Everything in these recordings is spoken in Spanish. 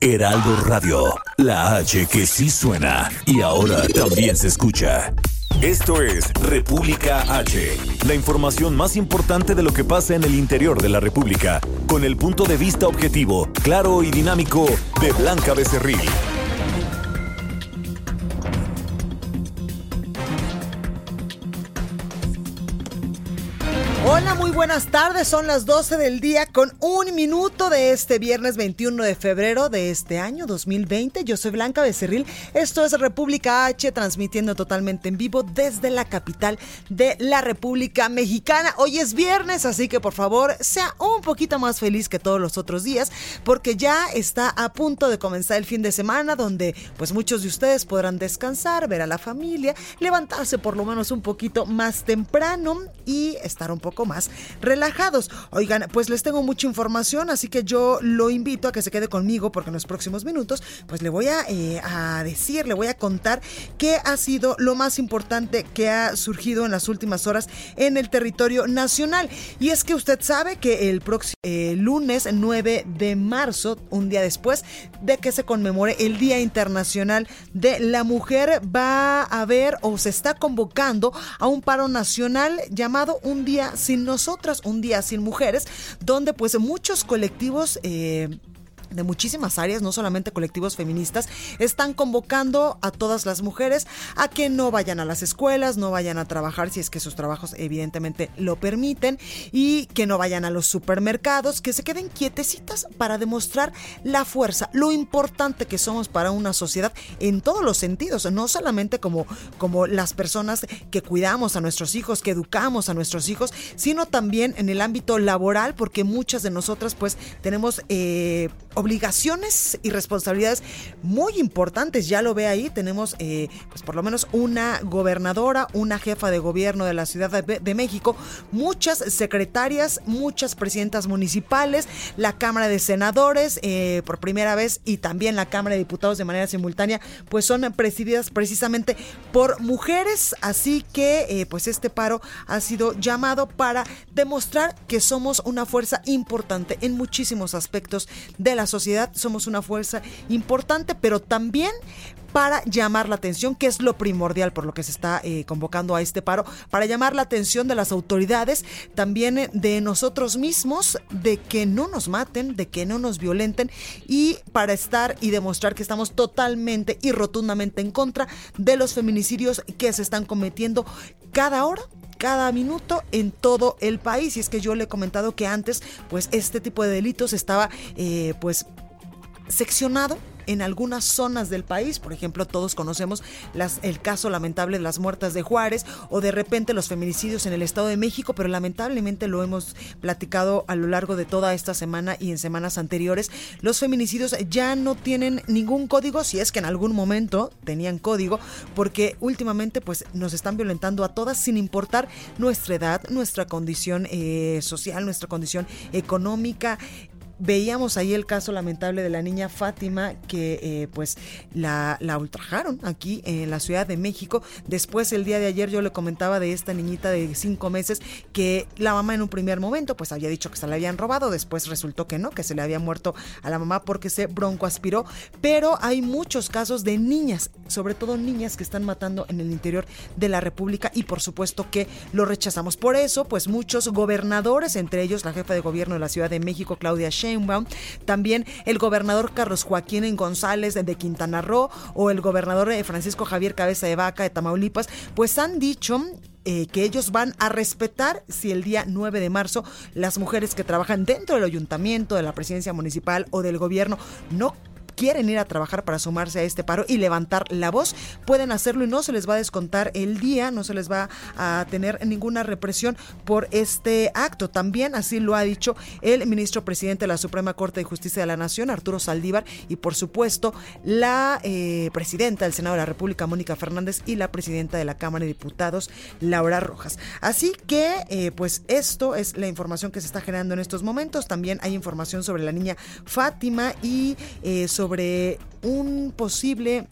Heraldo Radio, la H que sí suena y ahora también se escucha. Esto es República H, la información más importante de lo que pasa en el interior de la República, con el punto de vista objetivo, claro y dinámico de Blanca Becerril. Hola, muy buenas tardes. Son las 12 del día con un minuto de este viernes 21 de febrero de este año 2020. Yo soy Blanca Becerril. Esto es República H, transmitiendo totalmente en vivo desde la capital de la República Mexicana. Hoy es viernes, así que por favor sea un poquito más feliz que todos los otros días, porque ya está a punto de comenzar el fin de semana, donde pues muchos de ustedes podrán descansar, ver a la familia, levantarse por lo menos un poquito más temprano y estar un poco más relajados. Oigan, pues les tengo mucha información, así que yo lo invito a que se quede conmigo porque en los próximos minutos pues le voy a, eh, a decir, le voy a contar qué ha sido lo más importante que ha surgido en las últimas horas en el territorio nacional. Y es que usted sabe que el próximo lunes 9 de marzo, un día después de que se conmemore el Día Internacional de la Mujer, va a haber o se está convocando a un paro nacional llamado Un Día sin Nosotras, Un Día sin Mujeres, donde pues muchos colectivos... Eh, de muchísimas áreas, no solamente colectivos feministas, están convocando a todas las mujeres a que no vayan a las escuelas, no vayan a trabajar si es que sus trabajos evidentemente lo permiten y que no vayan a los supermercados, que se queden quietecitas para demostrar la fuerza, lo importante que somos para una sociedad en todos los sentidos, no solamente como, como las personas que cuidamos a nuestros hijos, que educamos a nuestros hijos, sino también en el ámbito laboral, porque muchas de nosotras pues tenemos... Eh, obligaciones y responsabilidades muy importantes. Ya lo ve ahí, tenemos eh, pues por lo menos una gobernadora, una jefa de gobierno de la Ciudad de, México, muchas secretarias, muchas presidentas municipales, la Cámara de Senadores eh, por primera vez y también la Cámara de Diputados de manera simultánea, pues son presididas precisamente por mujeres. Así que eh, pues este paro ha sido llamado para demostrar que somos una fuerza importante en muchísimos aspectos de la sociedad somos una fuerza importante, pero también para llamar la atención, que es lo primordial por lo que se está eh, convocando a este paro, para llamar la atención de las autoridades, también eh, de nosotros mismos, de que no nos maten, de que no nos violenten y para estar y demostrar que estamos totalmente y rotundamente en contra de los feminicidios que se están cometiendo cada hora cada minuto en todo el país. Y es que yo le he comentado que antes, pues este tipo de delitos estaba, eh, pues, seccionado en algunas zonas del país. Por ejemplo, todos conocemos las, el caso lamentable de las muertas de Juárez o de repente los feminicidios en el Estado de México, pero lamentablemente lo hemos platicado a lo largo de toda esta semana y en semanas anteriores. Los feminicidios ya no tienen ningún código, si es que en algún momento tenían código, porque últimamente pues nos están violentando a todas sin importar nuestra edad, nuestra condición eh, social, nuestra condición económica, Veíamos ahí el caso lamentable de la niña Fátima que eh, pues la, ultrajaron aquí en la Ciudad de México. Después el día de ayer yo le comentaba de esta niñita de cinco meses que la mamá en un primer momento pues había dicho que se la habían robado, después resultó que no, que se le había muerto a la mamá porque se broncoaspiró. Pero hay muchos casos de niñas, sobre todo niñas que están matando en el interior de la República y por supuesto que lo rechazamos. Por eso pues muchos gobernadores, entre ellos la jefa de gobierno de la Ciudad de México, Claudia Sheinbaum, también el gobernador Carlos Joaquín González de Quintana Roo o el gobernador eh, Francisco Javier Cabeza de Vaca de Tamaulipas, pues han dicho eh, que ellos van a respetar si el día 9 de marzo las mujeres que trabajan dentro del ayuntamiento, de la presidencia municipal o del gobierno no quieren ir a trabajar para sumarse a este paro y levantar la voz, pueden hacerlo y no se les va a descontar el día, no se les va a tener ninguna represión por este acto. También así lo ha dicho el ministro presidente de la Suprema Corte de Justicia de la Nación, Arturo Saldívar, y por supuesto la eh, presidenta del Senado de la República, Mónica Fernández, y la presidenta de la Cámara de Diputados, Laura Rojas. Así que, eh, pues esto es la información que se está generando en estos momentos. También hay información sobre la niña Fátima y eh, sobre un posible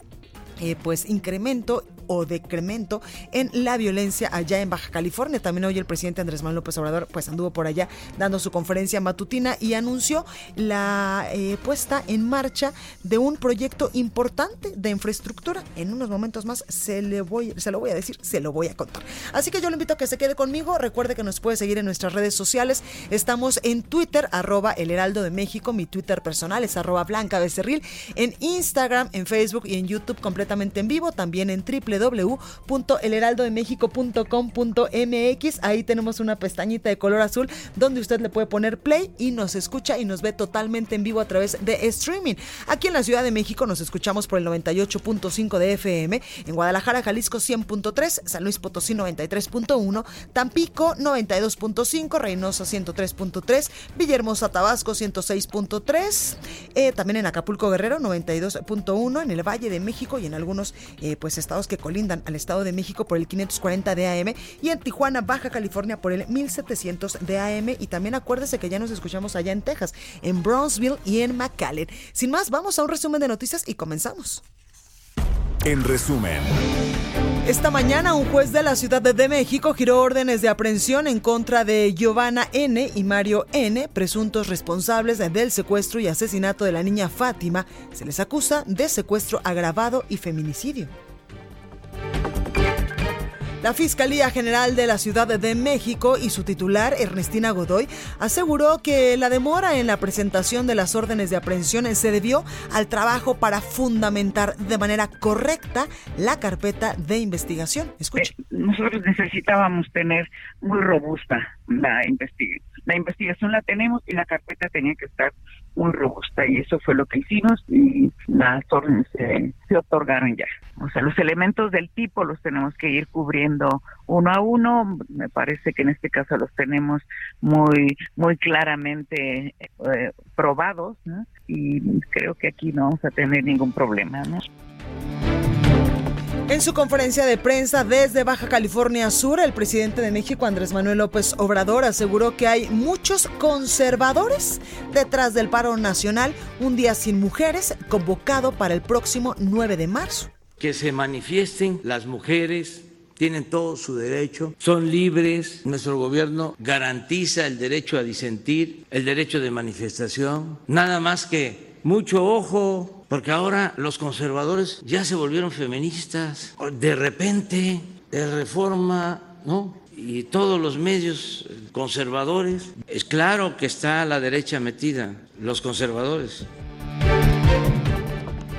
pues incremento o decremento en la violencia allá en Baja California. También hoy el presidente Andrés Manuel López Obrador pues anduvo por allá dando su conferencia matutina y anunció la eh, puesta en marcha de un proyecto importante de infraestructura. En unos momentos más se, le voy, se lo voy a decir, se lo voy a contar. Así que yo le invito a que se quede conmigo. Recuerde que nos puede seguir en nuestras redes sociales. Estamos en Twitter, arroba el heraldo de México. Mi Twitter personal es arroba blanca becerril. En Instagram, en Facebook y en YouTube completamente en vivo. También en triple www.elheraldodemexico.com.mx. Ahí tenemos una pestañita de color azul donde usted le puede poner play y nos escucha y nos ve totalmente en vivo a través de streaming. Aquí en la Ciudad de México nos escuchamos por el 98.5 de FM, en Guadalajara, Jalisco 100.3, San Luis Potosí 93.1, Tampico 92.5, Reynosa 103.3, Villahermosa, Tabasco 106.3, eh, también en Acapulco Guerrero 92.1, en el Valle de México y en algunos eh, pues estados que colindan al Estado de México por el 540 de AM y en Tijuana, Baja California por el 1700 de AM y también acuérdese que ya nos escuchamos allá en Texas, en Brownsville y en McAllen. Sin más, vamos a un resumen de noticias y comenzamos. En resumen. Esta mañana un juez de la Ciudad de México giró órdenes de aprehensión en contra de Giovanna N. y Mario N., presuntos responsables del secuestro y asesinato de la niña Fátima. Se les acusa de secuestro agravado y feminicidio. La Fiscalía General de la Ciudad de México y su titular, Ernestina Godoy, aseguró que la demora en la presentación de las órdenes de aprehensión se debió al trabajo para fundamentar de manera correcta la carpeta de investigación. Escuche. Eh, nosotros necesitábamos tener muy robusta la investigación. La investigación la tenemos y la carpeta tenía que estar muy robusta y eso fue lo que hicimos y las órdenes se, otorgaron ya. O sea, los elementos del tipo los tenemos que ir cubriendo uno a uno. Me parece que en este caso los tenemos muy muy claramente eh, probados y creo que aquí no vamos a tener ningún problema. ¿no? En su conferencia de prensa desde Baja California Sur, el presidente de México, Andrés Manuel López Obrador, aseguró que hay muchos conservadores detrás del paro nacional, un día sin mujeres, convocado para el próximo 9 de marzo. Que se manifiesten las mujeres, tienen todo su derecho, son libres, nuestro gobierno garantiza el derecho a disentir, el derecho de manifestación, nada más que mucho ojo porque ahora los conservadores ya se volvieron feministas, de repente, de reforma, ¿no? Y todos los medios conservadores, es claro que está la derecha metida, los conservadores.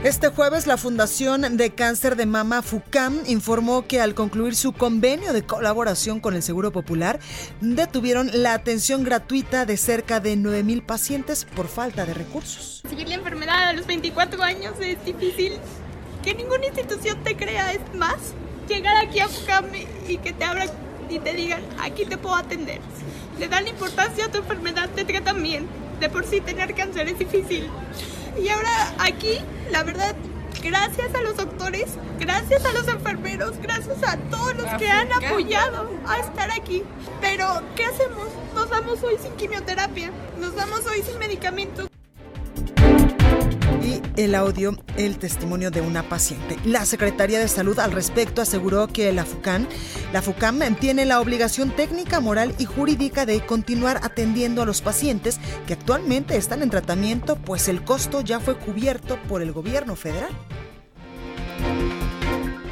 Este jueves la Fundación de Cáncer de Mama FUCAM informó que al concluir su convenio de colaboración con el Seguro Popular, detuvieron la atención gratuita de cerca de 9 mil pacientes por falta de recursos. Seguir la enfermedad a los 24 años es difícil. Que ninguna institución te crea es más. Llegar aquí a FUCAM y que te abran y te digan, aquí te puedo atender. Le dan importancia a tu enfermedad de tratamiento. De por sí tener cáncer es difícil. Y ahora aquí, la verdad, gracias a los doctores, gracias a los enfermeros, gracias a todos los que han apoyado a estar aquí. Pero, ¿qué hacemos? Nos damos hoy sin quimioterapia, nos damos hoy sin medicamentos el audio, el testimonio de una paciente. La Secretaría de Salud al respecto aseguró que la FUCAN, la FUCAM tiene la obligación técnica, moral y jurídica de continuar atendiendo a los pacientes que actualmente están en tratamiento, pues el costo ya fue cubierto por el gobierno federal.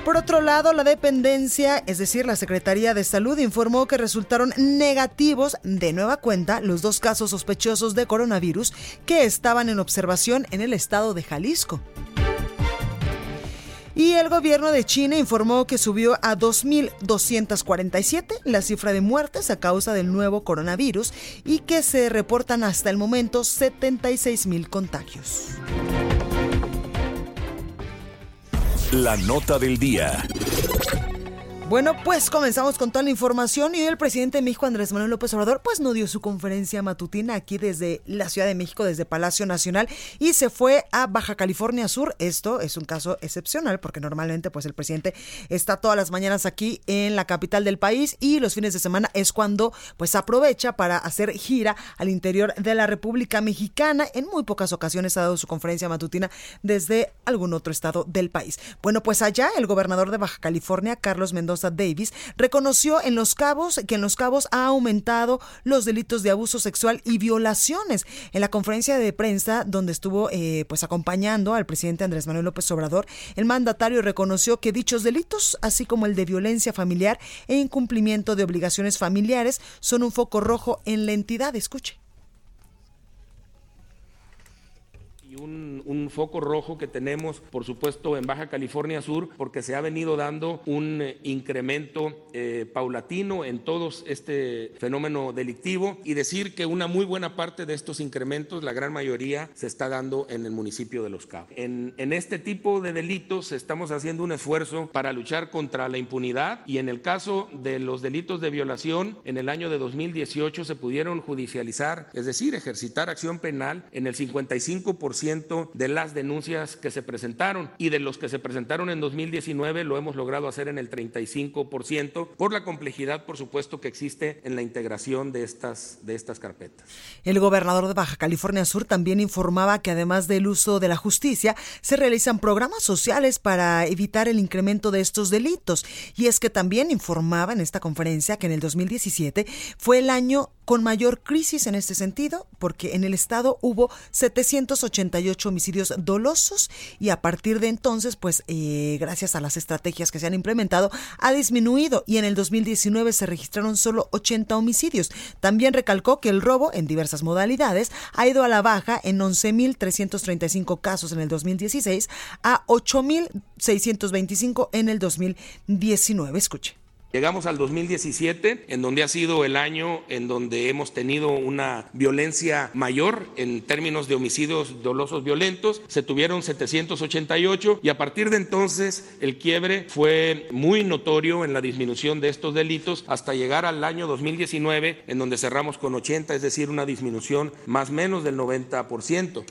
Por otro lado, la dependencia, es decir, la Secretaría de Salud, informó que resultaron negativos de nueva cuenta los dos casos sospechosos de coronavirus que estaban en observación en el estado de Jalisco. Y el gobierno de China informó que subió a 2.247 la cifra de muertes a causa del nuevo coronavirus y que se reportan hasta el momento 76.000 contagios. La nota del día. Bueno, pues comenzamos con toda la información y el presidente de México, Andrés Manuel López Obrador, pues no dio su conferencia matutina aquí desde la Ciudad de México, desde Palacio Nacional y se fue a Baja California Sur. Esto es un caso excepcional porque normalmente pues el presidente está todas las mañanas aquí en la capital del país y los fines de semana es cuando pues aprovecha para hacer gira al interior de la República Mexicana. En muy pocas ocasiones ha dado su conferencia matutina desde algún otro estado del país. Bueno, pues allá el gobernador de Baja California, Carlos Mendoza, Davis, reconoció en Los Cabos que en Los Cabos ha aumentado los delitos de abuso sexual y violaciones. En la conferencia de prensa donde estuvo eh, pues acompañando al presidente Andrés Manuel López Obrador, el mandatario reconoció que dichos delitos, así como el de violencia familiar e incumplimiento de obligaciones familiares, son un foco rojo en la entidad. Escuche. Un, foco rojo que tenemos, por supuesto, en Baja California Sur, porque se ha venido dando un eh, incremento eh, paulatino en todo este fenómeno delictivo y decir que una muy buena parte de estos incrementos, la gran mayoría, se está dando en el municipio de Los Cabos. En, en este tipo de delitos estamos haciendo un esfuerzo para luchar contra la impunidad y en el caso de los delitos de violación, en el año de 2018 se pudieron judicializar, es decir, ejercitar acción penal en el 55% de las denuncias que se presentaron y de los que se presentaron en 2019 lo hemos logrado hacer en el 35% por la complejidad, por supuesto, que existe en la integración de estas, de estas carpetas. El gobernador de Baja California Sur también informaba que además del uso de la justicia, se realizan programas sociales para evitar el incremento de estos delitos. Y es que también informaba en esta conferencia que en el 2017 fue el año con mayor crisis en este sentido, porque en el estado hubo 788 homicidios dolosos y a partir de entonces, pues eh, gracias a las estrategias que se han implementado, ha disminuido y en el 2019 se registraron solo 80 homicidios. También recalcó que el robo en diversas modalidades ha ido a la baja en 11.335 casos en el 2016 a 8.625 en el 2019. Escuche. Llegamos al 2017, en donde ha sido el año en donde hemos tenido una violencia mayor en términos de homicidios dolosos violentos. Se tuvieron 788 y a partir de entonces el quiebre fue muy notorio en la disminución de estos delitos hasta llegar al año 2019, en donde cerramos con 80, es decir, una disminución más o menos del 90%.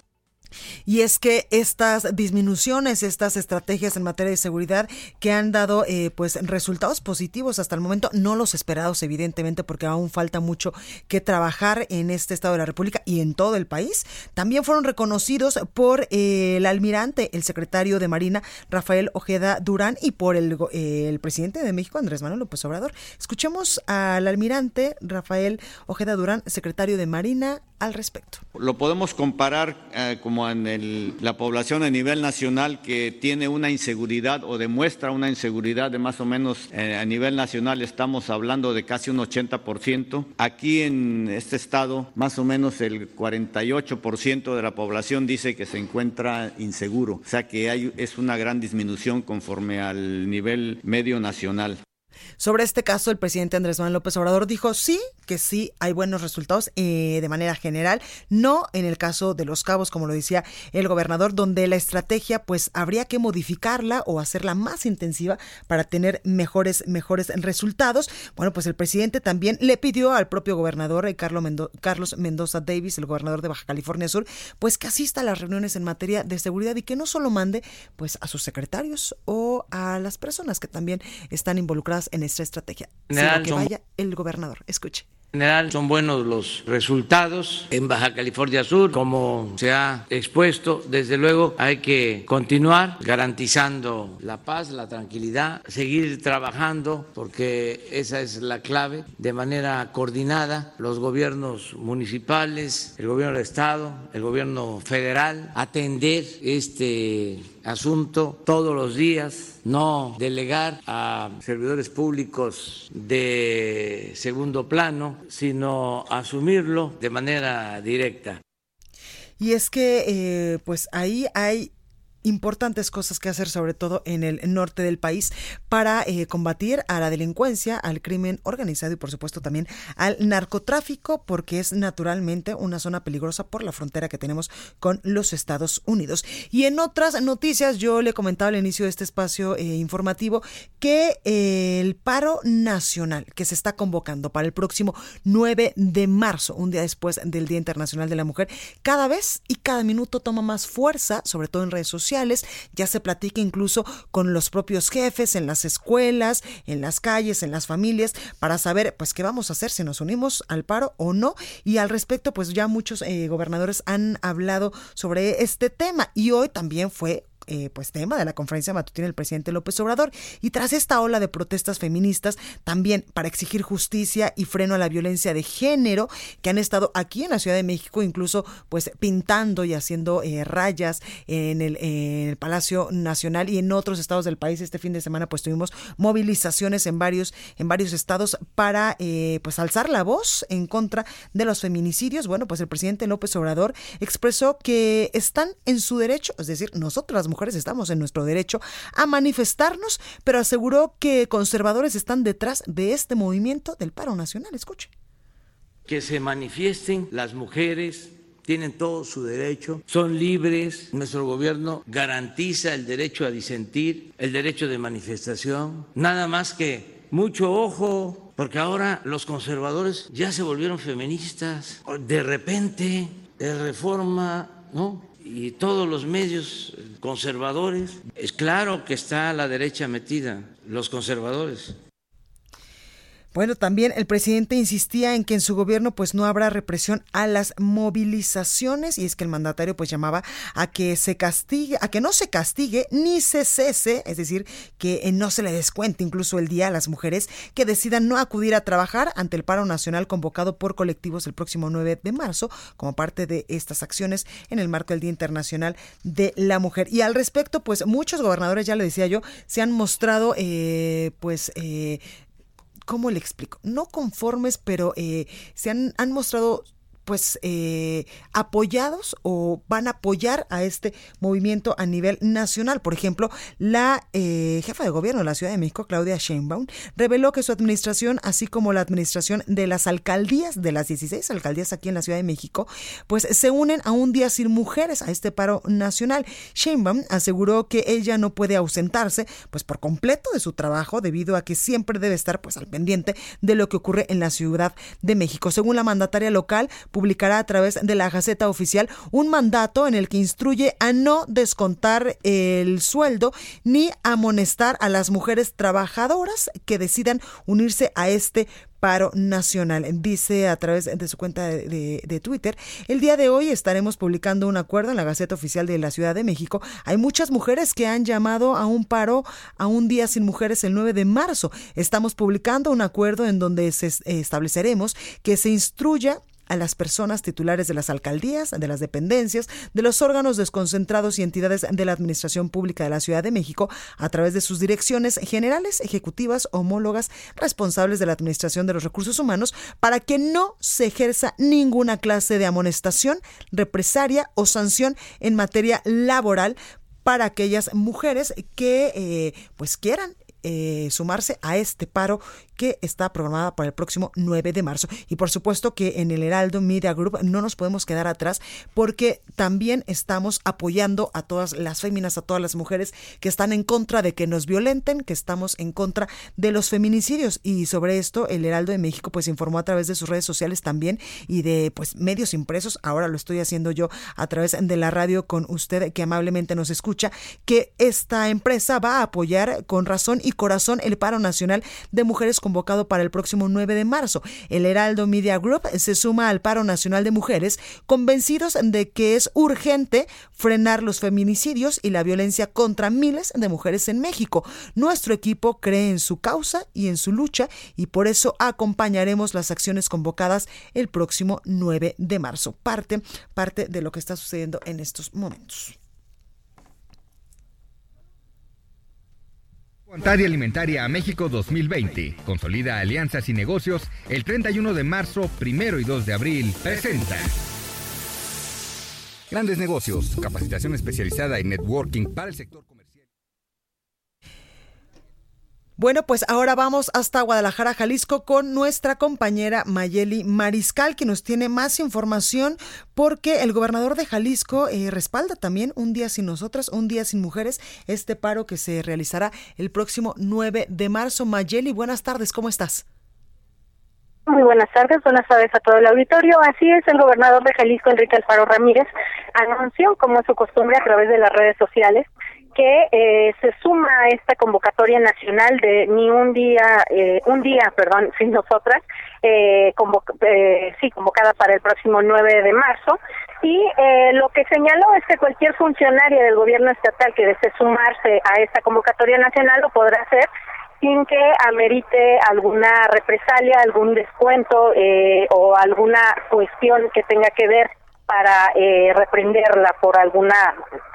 Y es que estas disminuciones, estas estrategias en materia de seguridad que han dado eh, pues resultados positivos hasta el momento, no los esperados evidentemente porque aún falta mucho que trabajar en este estado de la República y en todo el país, también fueron reconocidos por eh, el almirante, el secretario de Marina, Rafael Ojeda Durán, y por el, eh, el presidente de México, Andrés Manuel López Obrador. Escuchemos al almirante Rafael Ojeda Durán, secretario de Marina, al respecto. Lo podemos comparar eh, en la población a nivel nacional que tiene una inseguridad o demuestra una inseguridad de más o menos eh, a nivel nacional estamos hablando de casi un 80%. Aquí en este estado más o menos el 48% de la población dice que se encuentra inseguro, o sea que hay, es una gran disminución conforme al nivel medio nacional. Sobre este caso, el presidente Andrés Manuel López Obrador dijo sí, que sí hay buenos resultados eh, de manera general, no en el caso de los cabos, como lo decía el gobernador, donde la estrategia pues habría que modificarla o hacerla más intensiva para tener mejores, mejores resultados. Bueno, pues el presidente también le pidió al propio gobernador eh, Carlos Mendoza Davis, el gobernador de Baja California Sur, pues que asista a las reuniones en materia de seguridad y que no solo mande pues a sus secretarios o a las personas que también están involucradas en esta estrategia, sino que vaya el gobernador. Escuche general son buenos los resultados en Baja California Sur, como se ha expuesto. Desde luego hay que continuar garantizando la paz, la tranquilidad, seguir trabajando porque esa es la clave de manera coordinada los gobiernos municipales, el gobierno del estado, el gobierno federal, atender este asunto todos los días, no delegar a servidores públicos de segundo plano, sino asumirlo de manera directa. Y es que, eh, pues ahí hay importantes cosas que hacer, sobre todo en el norte del país, para eh, combatir a la delincuencia, al crimen organizado y por supuesto también al narcotráfico, porque es naturalmente una zona peligrosa por la frontera que tenemos con los Estados Unidos. Y en otras noticias, yo le comentaba al inicio de este espacio eh, informativo que eh, el paro nacional que se está convocando para el próximo 9 de marzo, un día después del Día Internacional de la Mujer, cada vez y cada minuto toma más fuerza, sobre todo en redes sociales, ya se platica incluso con los propios jefes en las escuelas, en las calles, en las familias, para saber pues qué vamos a hacer, si nos unimos al paro o no. Y al respecto, pues ya muchos eh, gobernadores han hablado sobre este tema y hoy también fue eh, pues tema de la conferencia matutina del presidente López Obrador. Y tras esta ola de protestas feministas, también para exigir justicia y freno a la violencia de género, que han estado aquí en la Ciudad de México, incluso pues pintando y haciendo eh, rayas en el, Palacio Nacional y en otros estados del país. Este fin de semana pues tuvimos movilizaciones en varios, en varios estados para eh, pues alzar la voz en contra de los feminicidios. Bueno, pues el presidente López Obrador expresó que están en su derecho, es decir, nosotros las mujeres estamos en nuestro derecho a manifestarnos, pero aseguró que conservadores están detrás de este movimiento del paro nacional. Escuche. Que se manifiesten las mujeres tienen todo su derecho, son libres, nuestro gobierno garantiza el derecho a disentir, el derecho de manifestación, nada más que mucho ojo, porque ahora los conservadores ya se volvieron feministas, de repente, de reforma, ¿no? Y todos los medios conservadores, es claro que está la derecha metida, los conservadores. Bueno, también el presidente insistía en que en su gobierno pues no habrá represión a las movilizaciones y es que el mandatario pues llamaba a que se castigue, a que no se castigue ni se cese, es decir, que eh, no se le descuente incluso el día a las mujeres que decidan no acudir a trabajar ante el paro nacional convocado por colectivos el próximo 9 de marzo como parte de estas acciones en el marco del Día Internacional de la Mujer. Y al respecto, pues muchos gobernadores, ya lo decía yo, se han mostrado eh, pues eh, ¿cómo le explico? No conformes, pero eh, se han, han mostrado pues eh, apoyados o van a apoyar a este movimiento a nivel nacional. Por ejemplo, la eh, jefa de gobierno de la Ciudad de México, Claudia Sheinbaum, reveló que su administración, así como la administración de las alcaldías, de las 16 alcaldías aquí en la Ciudad de México, pues se unen a un día sin mujeres a este paro nacional. Sheinbaum aseguró que ella no puede ausentarse pues por completo de su trabajo debido a que siempre debe estar pues al pendiente de lo que ocurre en la Ciudad de México. Según la mandataria local, publicará a través de la Gaceta Oficial un mandato en el que instruye a no descontar el sueldo ni amonestar a las mujeres trabajadoras que decidan unirse a este paro nacional. Dice a través de su cuenta de, Twitter, el día de hoy estaremos publicando un acuerdo en la Gaceta Oficial de la Ciudad de México. Hay muchas mujeres que han llamado a un paro a un día sin mujeres el 9 de marzo. Estamos publicando un acuerdo en donde se estableceremos que se instruya a las personas titulares de las alcaldías, de las dependencias, de los órganos desconcentrados y entidades de la Administración Pública de la Ciudad de México a través de sus direcciones generales, ejecutivas, homólogas, responsables de la Administración de los Recursos Humanos, para que no se ejerza ninguna clase de amonestación, represaria o sanción en materia laboral para aquellas mujeres que eh, pues quieran eh, sumarse a este paro que está programada para el próximo 9 de marzo. Y por supuesto que en el Heraldo Media Group no nos podemos quedar atrás porque también estamos apoyando a todas las féminas, a todas las mujeres que están en contra de que nos violenten, que estamos en contra de los feminicidios. Y sobre esto el Heraldo de México pues informó a través de sus redes sociales también y de pues medios impresos. Ahora lo estoy haciendo yo a través de la radio con usted que amablemente nos escucha, que esta empresa va a apoyar con razón y corazón el paro nacional de mujeres convocado para el próximo 9 de marzo. El Heraldo Media Group se suma al paro nacional de mujeres, convencidos de que es urgente frenar los feminicidios y la violencia contra miles de mujeres en México. Nuestro equipo cree en su causa y en su lucha y por eso acompañaremos las acciones convocadas el próximo 9 de marzo. Parte, parte de lo que está sucediendo en estos momentos. Alimentaria Alimentaria a México 2020. Consolida alianzas y negocios el 31 de marzo, primero y 2 de abril. Presenta. Grandes negocios, capacitación especializada en networking para el sector comercial. Bueno, pues ahora vamos hasta Guadalajara, Jalisco, con nuestra compañera Mayeli Mariscal, que nos tiene más información, porque el gobernador de Jalisco eh, respalda también Un Día Sin Nosotras, Un Día Sin Mujeres, este paro que se realizará el próximo 9 de marzo. Mayeli, buenas tardes, ¿cómo estás? Muy buenas tardes, buenas tardes a todo el auditorio. Así es, el gobernador de Jalisco, Enrique Alfaro Ramírez, anunció, como es su costumbre, a través de las redes sociales, que eh, se suma a esta convocatoria nacional de ni un día, eh, un día, perdón, sin nosotras, eh, eh, sí, convocada para el próximo 9 de marzo. Y eh, lo que señaló es que cualquier funcionaria del gobierno estatal que desee sumarse a esta convocatoria nacional lo podrá hacer sin que amerite alguna represalia, algún descuento eh, o alguna cuestión que tenga que ver para eh, reprenderla por alguna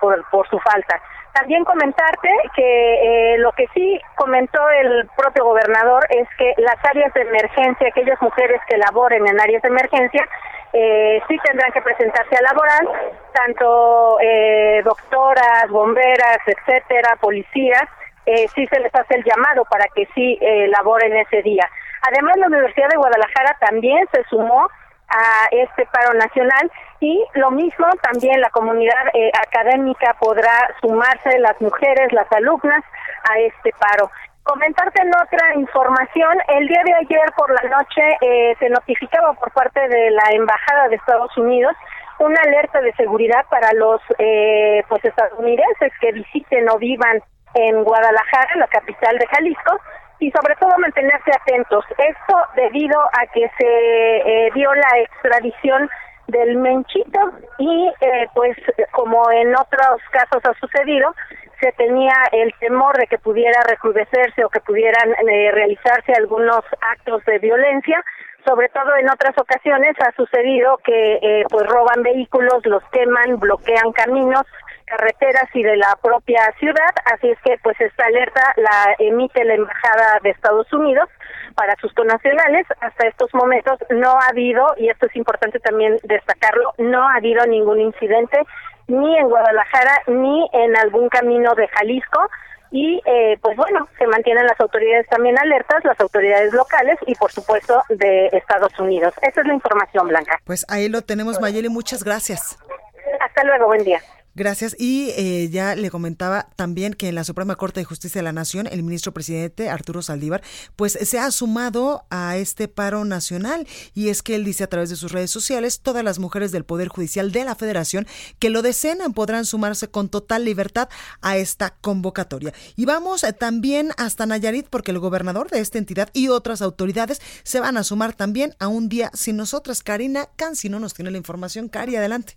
por su falta. También comentarte que eh, lo que sí comentó el propio gobernador es que las áreas de emergencia, aquellas mujeres que laboren en áreas de emergencia, eh, sí tendrán que presentarse a laboral, tanto eh, doctoras, bomberas, etcétera, policías, eh, sí se les hace el llamado para que sí eh, laboren ese día. Además, la Universidad de Guadalajara también se sumó a este paro nacional y lo mismo también la comunidad eh, académica podrá sumarse, las mujeres, las alumnas, a este paro. Comentarte en otra información, el día de ayer por la noche eh, se notificaba por parte de la Embajada de Estados Unidos una alerta de seguridad para los eh, pues estadounidenses que visiten o vivan en Guadalajara, la capital de Jalisco, y sobre todo mantenerse atentos. Esto debido a que se eh, dio la extradición del Menchito y eh, pues como en otros casos ha sucedido, se tenía el temor de que pudiera recrudecerse o que pudieran eh, realizarse algunos actos de violencia. Sobre todo en otras ocasiones ha sucedido que eh, pues roban vehículos, los queman, bloquean caminos, carreteras y de la propia ciudad, así es que pues esta alerta la emite la embajada de Estados Unidos para sus connacionales. Hasta estos momentos no ha habido y esto es importante también destacarlo, no ha habido ningún incidente ni en Guadalajara ni en algún camino de Jalisco y eh, pues bueno, se mantienen las autoridades también alertas, las autoridades locales y por supuesto de Estados Unidos. Esa es la información, Blanca. Pues ahí lo tenemos, Mayeli, muchas gracias. Hasta luego, buen día. Gracias. Y eh, ya le comentaba también que en la Suprema Corte de Justicia de la Nación, el ministro presidente Arturo Saldívar, pues se ha sumado a este paro nacional. Y es que él dice a través de sus redes sociales, todas las mujeres del Poder Judicial de la Federación que lo deseen podrán sumarse con total libertad a esta convocatoria. Y vamos eh, también hasta Nayarit porque el gobernador de esta entidad y otras autoridades se van a sumar también a un día sin nosotras. Karina Cancino nos tiene la información. Cari, adelante.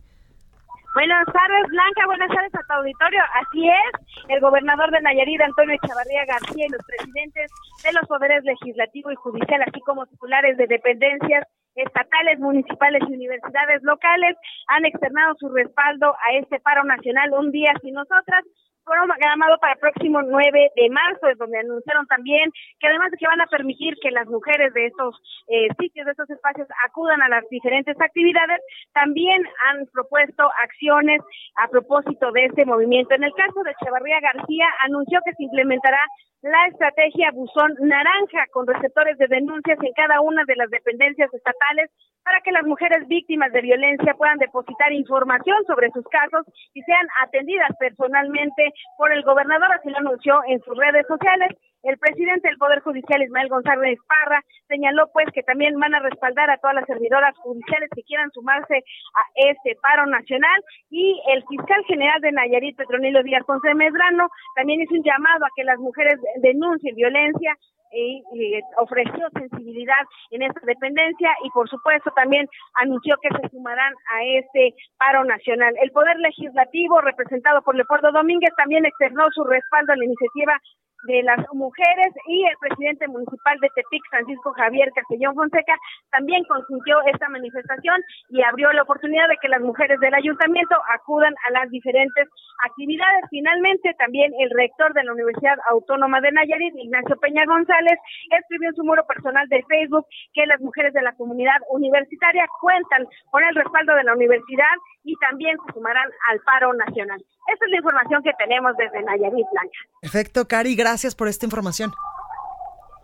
Buenas tardes, Blanca. Buenas tardes a tu auditorio. Así es, el gobernador de Nayarit, Antonio Echavarría García, y los presidentes de los poderes legislativo y judicial, así como titulares de dependencias estatales, municipales y universidades locales, han externado su respaldo a este paro nacional un día sin nosotras, programado para el próximo 9 de marzo, es donde anunciaron también que además de que van a permitir que las mujeres de estos eh, sitios, de estos espacios, acudan a las diferentes actividades, también han propuesto acciones a propósito de este movimiento. En el caso de Echevarría García, anunció que se implementará la estrategia Buzón Naranja con receptores de denuncias en cada una de las dependencias estatales para que las mujeres víctimas de violencia puedan depositar información sobre sus casos y sean atendidas personalmente por el gobernador, así lo anunció en sus redes sociales. El presidente del Poder Judicial, Ismael González Parra, señaló pues que también van a respaldar a todas las servidoras judiciales que quieran sumarse a este paro nacional y el fiscal general de Nayarit, Petronilo Díaz Ponce Medrano, también hizo un llamado a que las mujeres denuncien violencia y, ofreció sensibilidad en esta dependencia y por supuesto también anunció que se sumarán a este paro nacional. El Poder Legislativo, representado por Leopoldo Domínguez, también externó su respaldo a la iniciativa de las mujeres y el presidente municipal de Tepic, Francisco Javier Castellón Fonseca, también consintió esta manifestación y abrió la oportunidad de que las mujeres del ayuntamiento acudan a las diferentes actividades. Finalmente, también el rector de la Universidad Autónoma de Nayarit, Ignacio Peña González, escribió en su muro personal de Facebook que las mujeres de la comunidad universitaria cuentan con el respaldo de la universidad y también se sumarán al paro nacional. Esa es la información que tenemos desde Nayarit Blanca. Perfecto, Cari, gracias por esta información.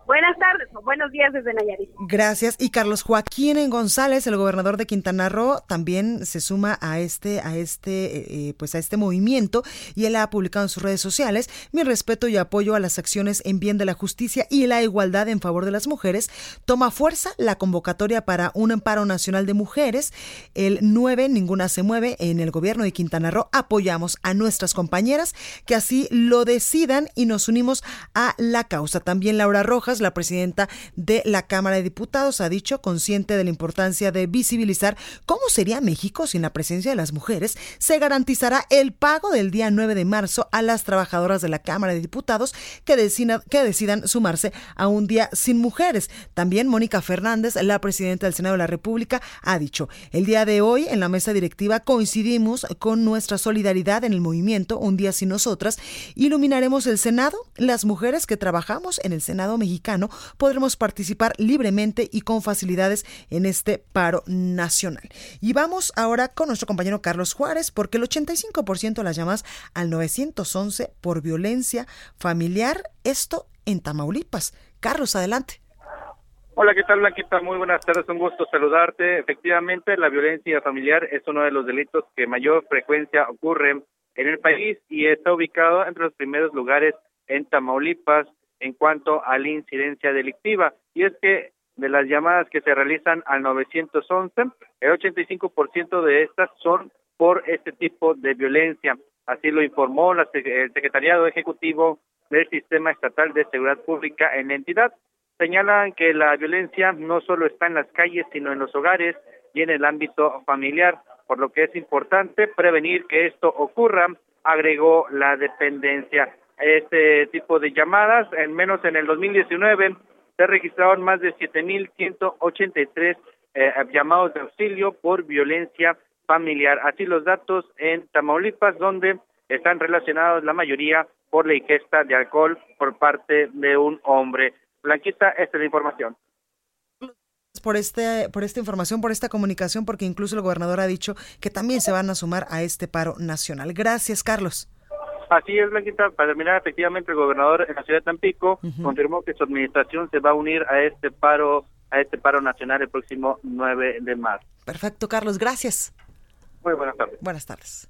Buenas tardes buenos días desde Nayarit. Gracias. Y Carlos Joaquín González, el gobernador de Quintana Roo, también se suma a este, a este, eh, eh, pues a este movimiento y él ha publicado en sus redes sociales mi respeto y apoyo a las acciones en bien de la justicia y la igualdad en favor de las mujeres. Toma fuerza la convocatoria para un amparo nacional de mujeres. El 9, ninguna se mueve. En el gobierno de Quintana Roo apoyamos a nuestras compañeras que así lo decidan y nos unimos a la causa. También Laura Rojas la presidenta de la Cámara de Diputados, ha dicho, consciente de la importancia de visibilizar cómo sería México sin la presencia de las mujeres, se garantizará el pago del día 9 de marzo a las trabajadoras de la Cámara de Diputados que, decidan, que decidan sumarse a un día sin mujeres. También Mónica Fernández, la presidenta del Senado de la República, ha dicho, el día de hoy en la mesa directiva coincidimos con nuestra solidaridad en el movimiento Un día sin nosotras, iluminaremos el Senado, las mujeres que trabajamos en el Senado mexicano podremos participar libremente y con facilidades en este paro nacional. Y vamos ahora con nuestro compañero Carlos Juárez, porque el 85% de las llamadas al 911 por violencia familiar, esto en Tamaulipas. Carlos, adelante. Hola, ¿qué tal, Blanquita? Muy buenas tardes, un gusto saludarte. Efectivamente, la violencia familiar es uno de los delitos que mayor frecuencia ocurre en el país y está ubicado entre los primeros lugares en Tamaulipas en cuanto a la incidencia delictiva. Y es que de las llamadas que se realizan al 911, el 85% de estas son por este tipo de violencia. Así lo informó el Secretariado Ejecutivo del Sistema Estatal de Seguridad Pública en la entidad. Señalan que la violencia no solo está en las calles, sino en los hogares y en el ámbito familiar, por lo que es importante prevenir que esto ocurra, agregó la dependencia este tipo de llamadas. En menos en el 2019 se registraron más de 7.183 eh, llamados de auxilio por violencia familiar. Así los datos en Tamaulipas, donde están relacionados la mayoría por la ingesta de alcohol por parte de un hombre. Blanquita, esta es la información por este por esta información, por esta comunicación, porque incluso el gobernador ha dicho que también se van a sumar a este paro nacional. Gracias, Carlos. Así es, Blanquita. Para terminar, efectivamente, el gobernador en la ciudad de Tampico confirmó que su administración se va a unir a este paro a este paro nacional el próximo 9 de marzo. Perfecto, Carlos. Gracias. Muy buenas tardes. Buenas tardes.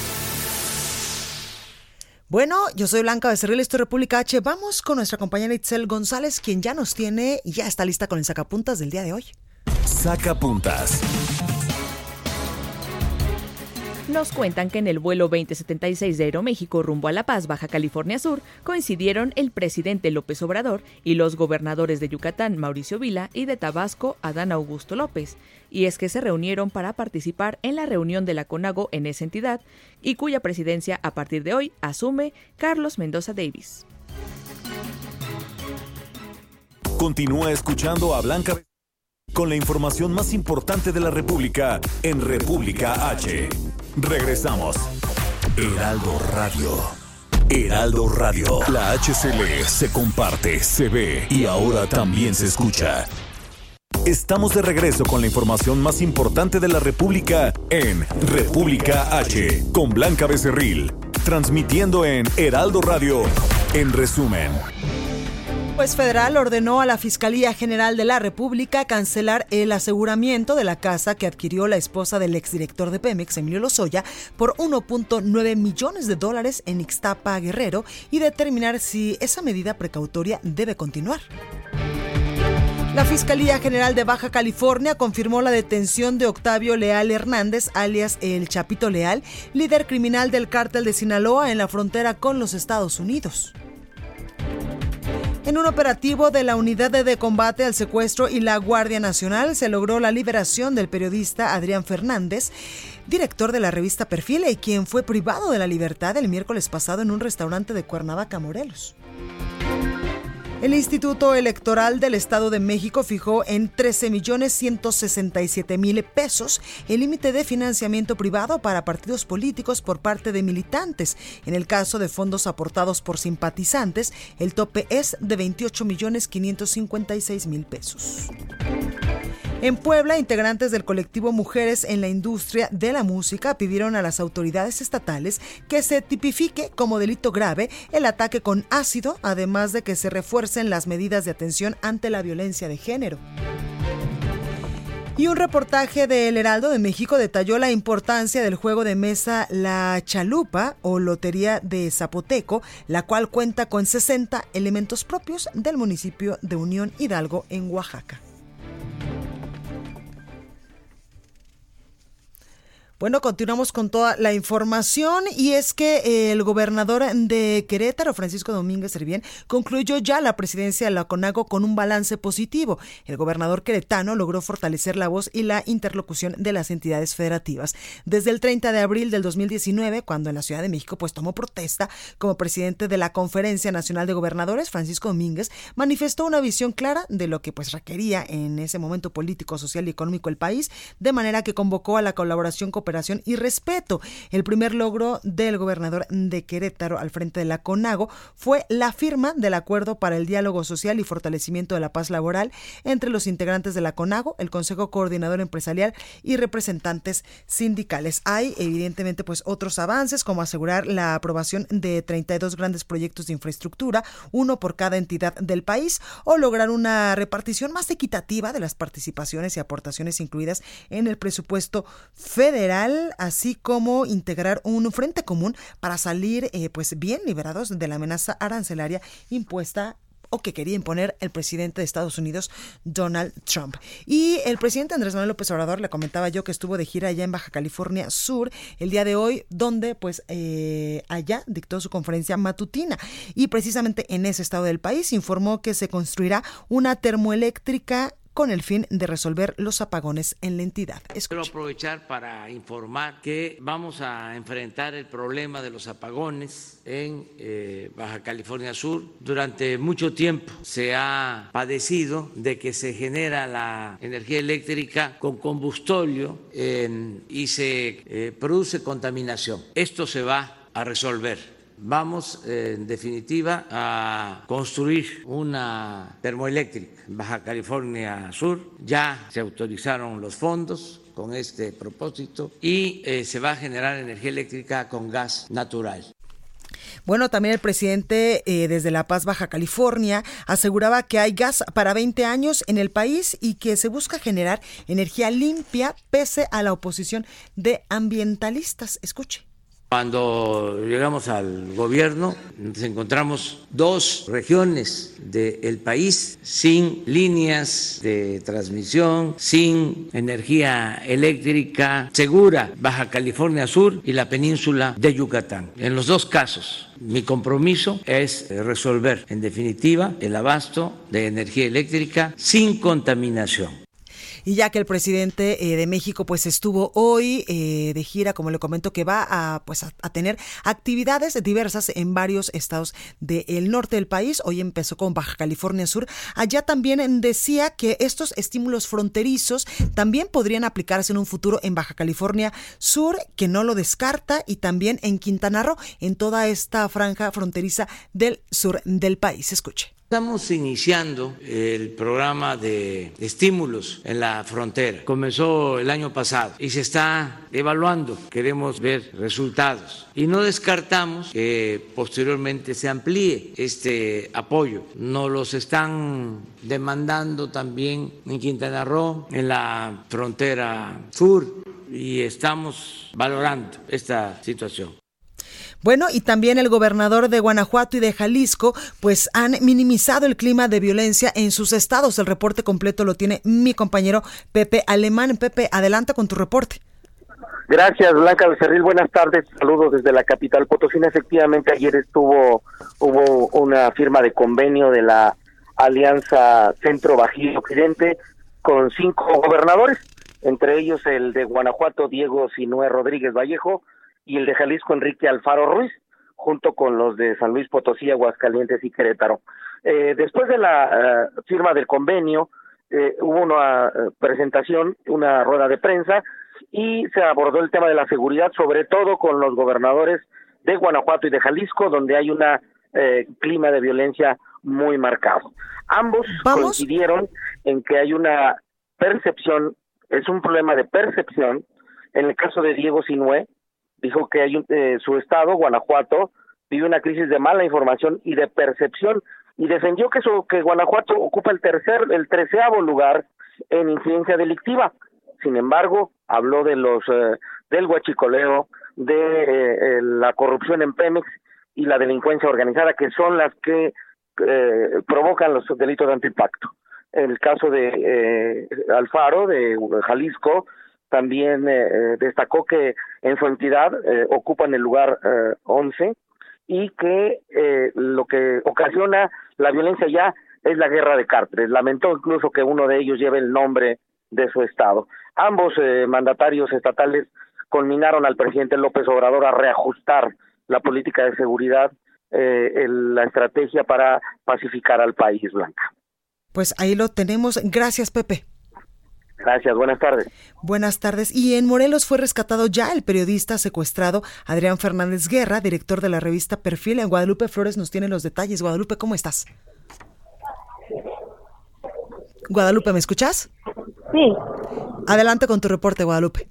Bueno, yo soy Blanca Becerril, esto es República H. Vamos con nuestra compañera Itzel González, quien ya nos tiene y ya está lista con el sacapuntas del día de hoy. Sacapuntas. Nos cuentan que en el vuelo 2076 de Aeroméxico rumbo a La Paz, Baja California Sur, coincidieron el presidente López Obrador y los gobernadores de Yucatán, Mauricio Vila, y de Tabasco, Adán Augusto López. Y es que se reunieron para participar en la reunión de la CONAGO en esa entidad y cuya presidencia a partir de hoy asume Carlos Mendoza Davis. Continúa escuchando a Blanca con la información más importante de la República en República H. Regresamos. Heraldo Radio. Heraldo Radio. La HCL se comparte, se ve y ahora también se escucha. Estamos de regreso con la información más importante de la República en República H, con Blanca Becerril, transmitiendo en Heraldo Radio, en resumen. Juez federal ordenó a la Fiscalía General de la República cancelar el aseguramiento de la casa que adquirió la esposa del exdirector de Pemex, Emilio Lozoya, por 1.9 millones de dólares en Ixtapa, Guerrero, y determinar si esa medida precautoria debe continuar. La Fiscalía General de Baja California confirmó la detención de Octavio Leal Hernández, alias El Chapito Leal, líder criminal del cártel de Sinaloa en la frontera con los Estados Unidos. En un operativo de la Unidad de Combate al Secuestro y la Guardia Nacional se logró la liberación del periodista Adrián Fernández, director de la revista Perfil y quien fue privado de la libertad el miércoles pasado en un restaurante de Cuernavaca, Morelos. El Instituto Electoral del Estado de México fijó en 13 millones 167 mil pesos el límite de financiamiento privado para partidos políticos por parte de militantes. En el caso de fondos aportados por simpatizantes, el tope es de 28 millones 556 mil pesos. En Puebla, integrantes del colectivo Mujeres en la Industria de la Música pidieron a las autoridades estatales que se tipifique como delito grave el ataque con ácido, además de que se refuercen las medidas de atención ante la violencia de género. Y un reportaje de El Heraldo de México detalló la importancia del juego de mesa La Chalupa o Lotería de Zapoteco, la cual cuenta con 60 elementos propios del municipio de Unión Hidalgo en Oaxaca. Bueno, continuamos con toda la información y es que eh, el gobernador de Querétaro, Francisco Domínguez Servién, concluyó ya la presidencia de la CONAGO con un balance positivo. El gobernador queretano logró fortalecer la voz y la interlocución de las entidades federativas. Desde el 30 de abril del 2019, cuando en la Ciudad de México pues tomó protesta como presidente de la Conferencia Nacional de Gobernadores, Francisco Domínguez manifestó una visión clara de lo que pues requería en ese momento político, social y económico el país, de manera que convocó a la colaboración cooperativa y respeto. El primer logro del gobernador de Querétaro al frente de la CONAGO fue la firma del acuerdo para el diálogo social y fortalecimiento de la paz laboral entre los integrantes de la CONAGO, el Consejo Coordinador Empresarial y representantes sindicales. Hay evidentemente pues otros avances como asegurar la aprobación de 32 grandes proyectos de infraestructura, uno por cada entidad del país, o lograr una repartición más equitativa de las participaciones y aportaciones incluidas en el presupuesto federal así como integrar un frente común para salir eh, pues bien liberados de la amenaza arancelaria impuesta o que quería imponer el presidente de Estados Unidos, Donald Trump. Y el presidente Andrés Manuel López Obrador, le comentaba yo que estuvo de gira allá en Baja California Sur el día de hoy, donde pues eh, allá dictó su conferencia matutina. Y precisamente en ese estado del país informó que se construirá una termoeléctrica con el fin de resolver los apagones en la entidad. Quiero aprovechar para informar que vamos a enfrentar el problema de los apagones en eh, Baja California Sur. Durante mucho tiempo se ha padecido de que se genera la energía eléctrica con combustóleo y se eh, produce contaminación. Esto se va a resolver Vamos, eh, en definitiva, a construir una termoeléctrica en Baja California Sur. Ya se autorizaron los fondos con este propósito y eh, se va a generar energía eléctrica con gas natural. Bueno, también el presidente eh, desde La Paz, Baja California, aseguraba que hay gas para 20 años en el país y que se busca generar energía limpia pese a la oposición de ambientalistas. Escuche. Cuando llegamos al gobierno nos encontramos dos regiones del país sin líneas de transmisión, sin energía eléctrica segura, Baja California Sur y la península de Yucatán. En los dos casos, mi compromiso es resolver en definitiva el abasto de energía eléctrica sin contaminación. Y ya que el presidente eh, de México pues estuvo hoy eh, de gira, como le comento, que va a pues a, tener actividades diversas en varios estados del norte del país. Hoy empezó con Baja California Sur. Allá también decía que estos estímulos fronterizos también podrían aplicarse en un futuro en Baja California Sur, que no lo descarta, y también en Quintana Roo, en toda esta franja fronteriza del sur del país. Escuche. Estamos iniciando el programa de estímulos en la frontera. Comenzó el año pasado y se está evaluando. Queremos ver resultados. Y no descartamos que posteriormente se amplíe este apoyo. Nos los están demandando también en Quintana Roo, en la frontera sur, y estamos valorando esta situación. Bueno, y también el gobernador de Guanajuato y de Jalisco, pues han minimizado el clima de violencia en sus estados. El reporte completo lo tiene mi compañero Pepe Alemán. Pepe, adelanta con tu reporte. Gracias, Blanca Becerril. Buenas tardes. Saludos desde la capital Potosina. Efectivamente, ayer estuvo hubo una firma de convenio de la Alianza Centro Bajío Occidente con cinco gobernadores, entre ellos el de Guanajuato, Diego Sinué Rodríguez Vallejo, y el de Jalisco Enrique Alfaro Ruiz, junto con los de San Luis Potosí, Aguascalientes y Querétaro. Eh, después de la eh, firma del convenio, eh, hubo una eh, presentación, una rueda de prensa, y se abordó el tema de la seguridad, sobre todo con los gobernadores de Guanajuato y de Jalisco, donde hay un clima de violencia muy marcado. Ambos coincidieron en que hay una percepción, es un problema de percepción, en el caso de Diego Sinué, dijo que hay eh, su estado, Guanajuato, vive una crisis de mala información y de percepción y defendió que, su, que Guanajuato ocupa el tercer, el treceavo lugar en incidencia delictiva. Sin embargo, habló de los eh, del huachicoleo, de eh, la corrupción en Pemex y la delincuencia organizada, que son las que provocan los delitos de antipacto. El caso de Alfaro, de Jalisco, también eh, eh, destacó que en su entidad eh, ocupan el lugar eh, 11 y que eh, lo que ocasiona la violencia ya es la guerra de cárteles. Lamentó incluso que uno de ellos lleve el nombre de su estado. Ambos mandatarios estatales culminaron al presidente López Obrador a reajustar la política de seguridad, el, la estrategia para pacificar al país, Blanca. Pues ahí lo tenemos. Gracias, Pepe. Gracias, buenas tardes. Buenas tardes. Y en Morelos fue rescatado ya el periodista secuestrado Adrián Fernández Guerra, director de la revista Perfil. En Guadalupe Flores nos tiene los detalles. Guadalupe, ¿cómo estás? Guadalupe, ¿me escuchas? Sí. Adelante con tu reporte, Guadalupe.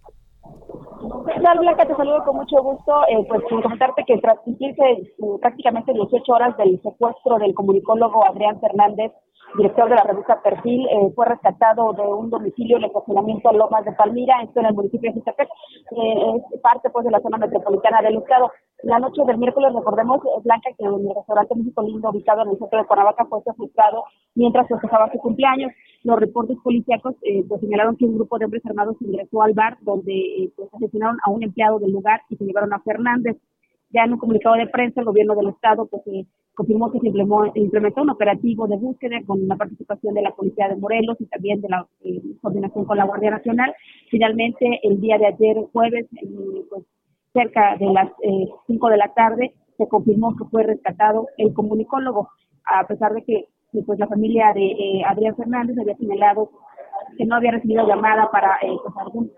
¿Qué tal, Blanca? Te saludo con mucho gusto. Eh, pues sin comentarte que tras cumplirse eh, prácticamente 18 horas del secuestro del comunicólogo Adrián Fernández, director de la revista Perfil, eh, fue rescatado de un domicilio en el estacionamiento Lomas de Palmira, esto en el municipio de Jutepec, eh, es parte pues de la zona metropolitana del Estado. La noche del miércoles, recordemos, eh, Blanca, que en el restaurante México Lindo, ubicado en el centro de Cuernavaca, fue secuestrado mientras festejaba su cumpleaños. Los reportes policíacos eh, pues, señalaron que un grupo de hombres armados ingresó al bar donde eh, pues, asesinaron a un empleado del lugar y se llevaron a Fernández. Ya en un comunicado de prensa, el gobierno del Estado pues, eh, confirmó que se implementó, un operativo de búsqueda con la participación de la Policía de Morelos y también de la eh, coordinación con la Guardia Nacional. Finalmente, el día de ayer, jueves, eh, pues, cerca de las 5 de la tarde, se confirmó que fue rescatado el comunicólogo, a pesar de que pues, la familia de eh, Adrián Fernández había señalado que no había recibido llamada para eh, pues, algún eh,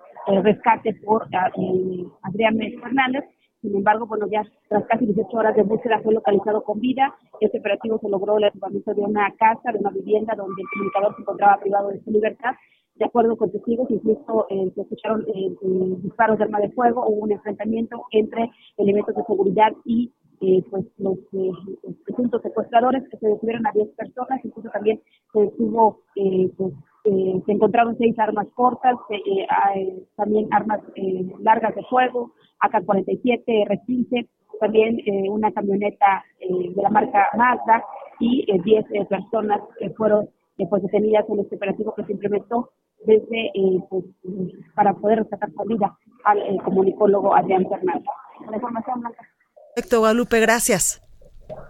rescate por eh, Adrián Fernández. Sin embargo, bueno, ya tras casi 18 horas de búsqueda fue localizado con vida. Este operativo se logró el equipamiento de una casa, de una vivienda donde el comunicador se encontraba privado de su libertad. De acuerdo con testigos, incluso eh, se escucharon eh, eh, disparos de arma de fuego, hubo un enfrentamiento entre elementos de seguridad y eh, pues los, eh, presuntos secuestradores que se detuvieron a 10 personas, incluso también se detuvo, eh, pues, eh, se encontraron seis armas cortas, eh, eh, también armas eh, largas de fuego, AK-47, R-15, también eh, una camioneta eh, de la marca Mazda y eh, 10 eh, personas que fueron eh, pues detenidas en este operativo que se implementó desde eh, pues, para poder con vida al eh, comunicólogo Adrián Fernández. La información, Blanca. Perfecto, Guadalupe, gracias.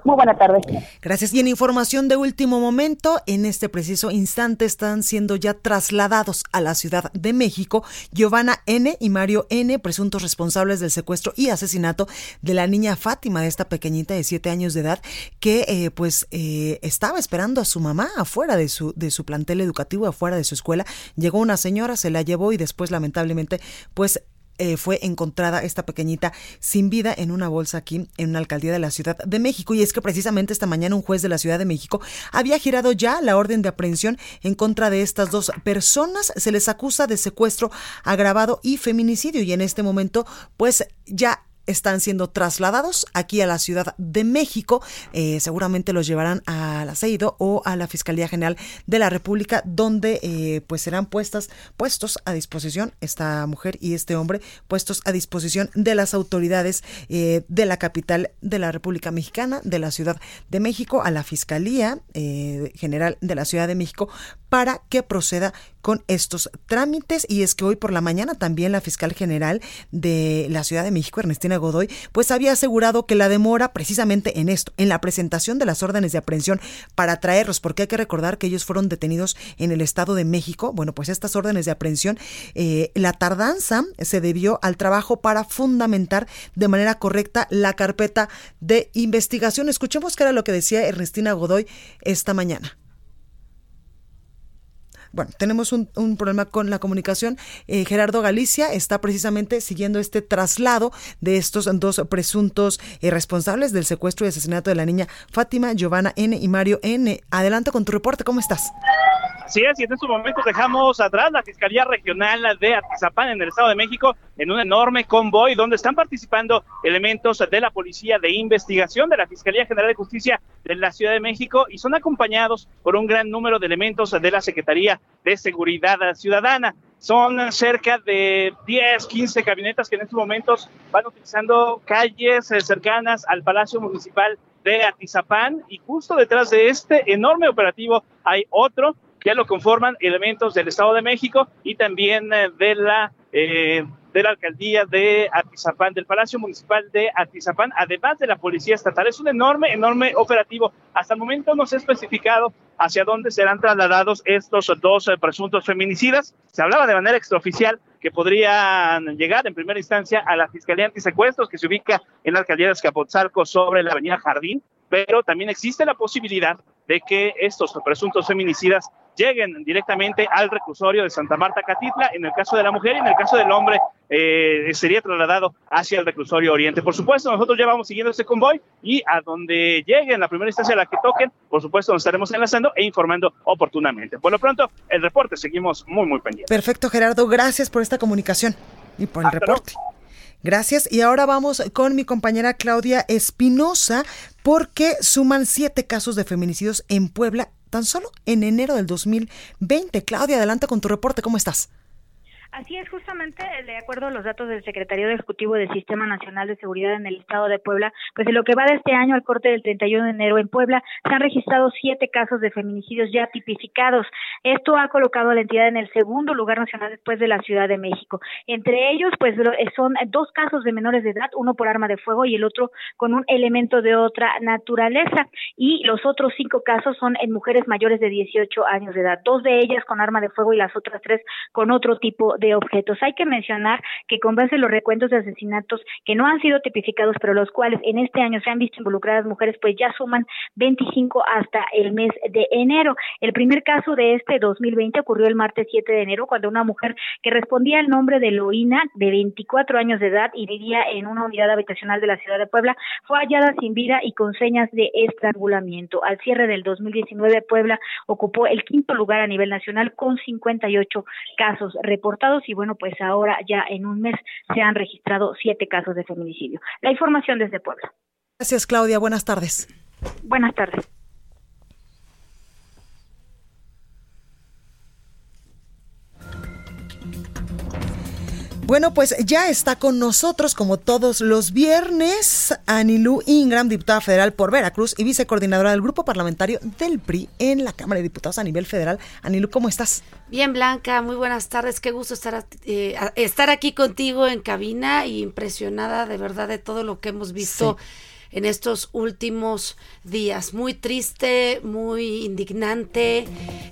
Muy buena tarde. Gracias. Y en información de último momento, en este preciso instante están siendo ya trasladados a la Ciudad de México Giovanna N. y Mario N., presuntos responsables del secuestro y asesinato de la niña Fátima, de esta pequeñita de siete años de edad, que eh, pues eh, estaba esperando a su mamá afuera de su, de su plantel educativo, afuera de su escuela. Llegó una señora, se la llevó y después lamentablemente pues eh, fue encontrada esta pequeñita sin vida en una bolsa aquí en una alcaldía de la Ciudad de México. Y es que precisamente esta mañana un juez de la Ciudad de México había girado ya la orden de aprehensión en contra de estas dos personas. Se les acusa de secuestro agravado y feminicidio y en este momento pues ya están siendo trasladados aquí a la Ciudad de México. Eh, seguramente los llevarán al aceido o a la Fiscalía General de la República, donde eh, pues serán puestas, puestos a disposición esta mujer y este hombre, puestos a disposición de las autoridades eh, de la capital de la República Mexicana, de la Ciudad de México, a la Fiscalía General de la Ciudad de México, para que proceda con estos trámites. Y es que hoy por la mañana también la fiscal general de la Ciudad de México, Ernestina Godoy, pues había asegurado que la demora precisamente en esto, en la presentación de las órdenes de aprehensión para traerlos, porque hay que recordar que ellos fueron detenidos en el Estado de México. Bueno, pues estas órdenes de aprehensión, eh, la tardanza se debió al trabajo para fundamentar de manera correcta la carpeta de investigación. Escuchemos qué era lo que decía Ernestina Godoy esta mañana. Bueno, tenemos un, problema con la comunicación. Eh, Gerardo Galicia está precisamente siguiendo este traslado de estos dos presuntos eh, responsables del secuestro y asesinato de la niña Fátima, Giovanna N. y Mario N. Adelante con tu reporte, ¿cómo estás? Así es, y en estos momentos dejamos atrás la Fiscalía Regional de Atizapán en el Estado de México en un enorme convoy donde están participando elementos de la Policía de Investigación de la Fiscalía General de Justicia de la Ciudad de México y son acompañados por un gran número de elementos de la Secretaría de Seguridad Ciudadana. Son cerca de 10, 15 camionetas que en estos momentos van utilizando calles eh, cercanas al Palacio Municipal de Atizapán y justo detrás de este enorme operativo hay otro ya lo conforman elementos del Estado de México y también eh, de la eh, de la alcaldía de Atizapán, del Palacio Municipal de Atizapán, además de la Policía Estatal. Es un enorme, enorme operativo. Hasta el momento no se ha especificado hacia dónde serán trasladados estos dos eh, presuntos feminicidas. Se hablaba de manera extraoficial que podrían llegar en primera instancia a la Fiscalía Antisecuestros, que se ubica en la alcaldía de Escapotzalco sobre la avenida Jardín, pero también existe la posibilidad de que estos presuntos feminicidas lleguen directamente al reclusorio de Santa Marta Catitla, en el caso de la mujer y en el caso del hombre eh, sería trasladado hacia el reclusorio oriente. Por supuesto, nosotros ya vamos siguiendo este convoy y a donde lleguen, la primera instancia a la que toquen, por supuesto nos estaremos enlazando e informando oportunamente. Por lo pronto, el reporte seguimos muy, muy pendientes. Perfecto, Gerardo, gracias por esta comunicación y por el reporte. Gracias. Y ahora vamos con mi compañera Claudia Espinosa, porque suman siete casos de feminicidios en Puebla tan solo en enero del 2020. Claudia, adelanta con tu reporte. ¿Cómo estás? Así es, justamente de acuerdo a los datos del Secretario Ejecutivo del Sistema Nacional de Seguridad en el Estado de Puebla, pues en lo que va de este año al corte del 31 de enero en Puebla, se han registrado siete casos de feminicidios ya tipificados. Esto ha colocado a la entidad en el segundo lugar nacional después de la Ciudad de México. Entre ellos, pues son dos casos de menores de edad, uno por arma de fuego y el otro con un elemento de otra naturaleza. Y los otros cinco casos son en mujeres mayores de 18 años de edad, dos de ellas con arma de fuego y las otras tres con otro tipo de objetos. Hay que mencionar que con base en los recuentos de asesinatos que no han sido tipificados, pero los cuales en este año se han visto involucradas mujeres, pues ya suman 25 hasta el mes de enero. El primer caso de este 2020 ocurrió el martes 7 de enero, cuando una mujer que respondía al nombre de Loína, de 24 años de edad y vivía en una unidad habitacional de la ciudad de Puebla, fue hallada sin vida y con señas de estrangulamiento. Al cierre del 2019, Puebla ocupó el quinto lugar a nivel nacional con 58 casos reportados y bueno, pues ahora ya en un mes se han registrado siete casos de feminicidio. La información desde Puebla. Gracias, Claudia. Buenas tardes. Buenas tardes. Bueno, pues ya está con nosotros, como todos los viernes, Anilú Ingram, diputada federal por Veracruz y vicecoordinadora del grupo parlamentario del PRI en la Cámara de Diputados a nivel federal. Anilú, ¿cómo estás? Bien, Blanca, muy buenas tardes. Qué gusto estar, eh, estar aquí contigo en cabina y impresionada de verdad de todo lo que hemos visto en estos últimos días. Muy triste, muy indignante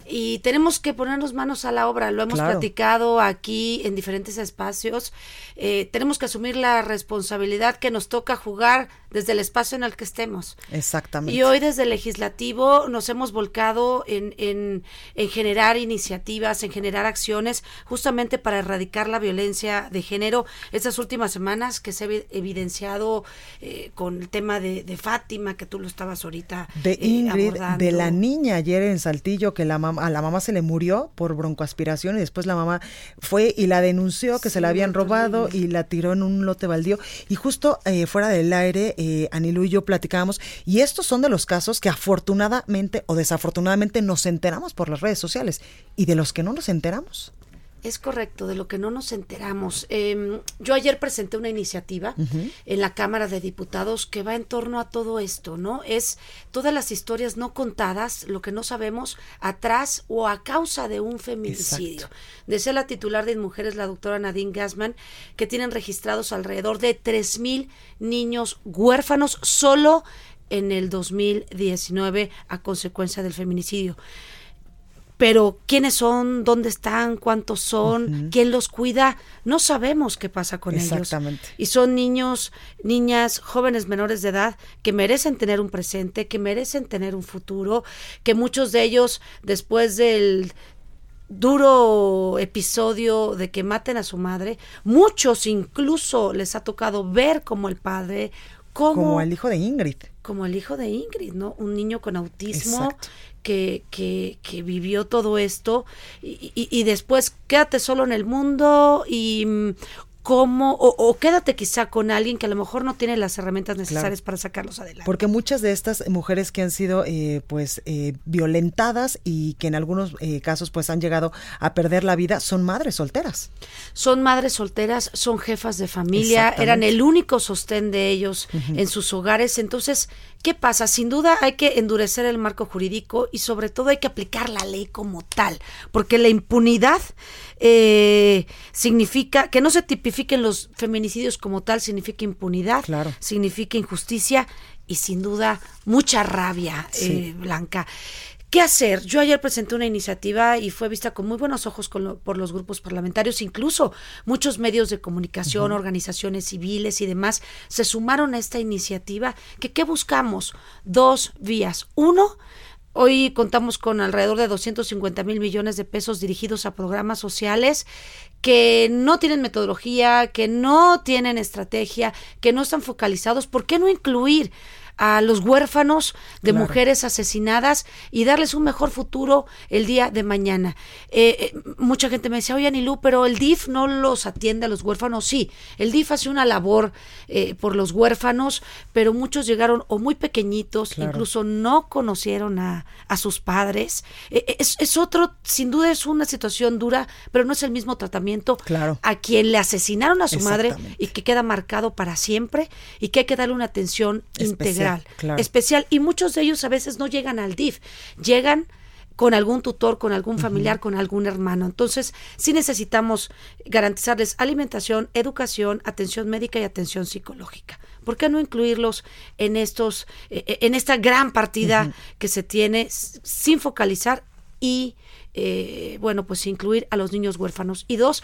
y tenemos que ponernos manos a la obra. Lo hemos platicado aquí en diferentes espacios. Eh, tenemos que asumir la responsabilidad que nos toca jugar desde el espacio en el que estemos. Exactamente. Y hoy desde el legislativo nos hemos volcado en, en, en, generar iniciativas, en generar acciones, justamente para erradicar la violencia de género. Estas últimas semanas que se ha evidenciado eh, con el tema de, de, Fátima, que tú lo estabas ahorita. De eh, Ingrid, de la niña ayer en Saltillo, que la mamá, a la mamá se le murió por broncoaspiración y después la mamá fue y la denunció que se la habían robado y la tiró en un lote baldío. Y justo eh, fuera del aire, eh, Anilu y yo platicábamos, y estos son de los casos que afortunadamente o desafortunadamente nos enteramos por las redes sociales y de los que no nos enteramos. Es correcto, de lo que no nos enteramos. Eh, yo ayer presenté una iniciativa uh -huh. en la Cámara de Diputados que va en torno a todo esto, ¿no? Es todas las historias no contadas, lo que no sabemos, atrás o a causa de un feminicidio. Exacto. Decía la titular de Mujeres, la doctora Nadine Gassman, que tienen registrados alrededor de 3.000 niños huérfanos solo en el 2019 a consecuencia del feminicidio pero quiénes son, dónde están, cuántos son, uh -huh. quién los cuida, no sabemos qué pasa con Exactamente. ellos. Y son niños, niñas, jóvenes menores de edad que merecen tener un presente, que merecen tener un futuro, que muchos de ellos después del duro episodio de que maten a su madre, muchos incluso les ha tocado ver como el padre como, como el hijo de Ingrid. Como el hijo de Ingrid, ¿no? Un niño con autismo que, que, que, vivió todo esto y, y, y, después quédate solo en el mundo y cómo, o, o, quédate quizá con alguien que a lo mejor no tiene las herramientas necesarias claro. para sacarlos adelante. Porque muchas de estas mujeres que han sido eh, pues eh, violentadas y que en algunos eh, casos pues han llegado a perder la vida son madres solteras. Son madres solteras, son jefas de familia, eran el único sostén de ellos uh -huh. en sus hogares. Entonces, ¿qué pasa? Sin duda hay que endurecer el marco jurídico y sobre todo hay que aplicar la ley como tal, porque la impunidad significa que no se tipifiquen los feminicidios como tal, significa impunidad, claro. significa injusticia y sin duda mucha rabia, sí. eh, Blanca. ¿Qué hacer? Yo ayer presenté una iniciativa y fue vista con muy buenos ojos lo, por los grupos parlamentarios, incluso muchos medios de comunicación, uh -huh. organizaciones civiles y demás se sumaron a esta iniciativa. Que, ¿Qué buscamos? Dos vías. Uno, Hoy contamos con alrededor de 250 mil millones de pesos dirigidos a programas sociales que no tienen metodología, que no tienen estrategia, que no están focalizados. ¿Por qué no incluir a los huérfanos de claro. mujeres asesinadas y darles un mejor futuro el día de mañana. Eh, eh, mucha gente me decía, oye Anilú, pero el DIF no los atiende a los huérfanos. Sí, el DIF hace una labor eh, por los huérfanos, pero muchos llegaron o muy pequeñitos, claro. incluso no conocieron a, a sus padres. Eh, es, es, otro, sin duda es una situación dura, pero no es el mismo tratamiento claro. a quien le asesinaron a su madre y que queda marcado para siempre y que hay que darle una atención Especial. integral Claro. especial y muchos de ellos a veces no llegan al DIF, llegan con algún tutor, con algún familiar, uh -huh. con algún hermano. Entonces, sí necesitamos garantizarles alimentación, educación, atención médica y atención psicológica. ¿Por qué no incluirlos en estos, eh, en esta gran partida uh -huh. que se tiene sin focalizar y eh, bueno, pues incluir a los niños huérfanos. Y dos,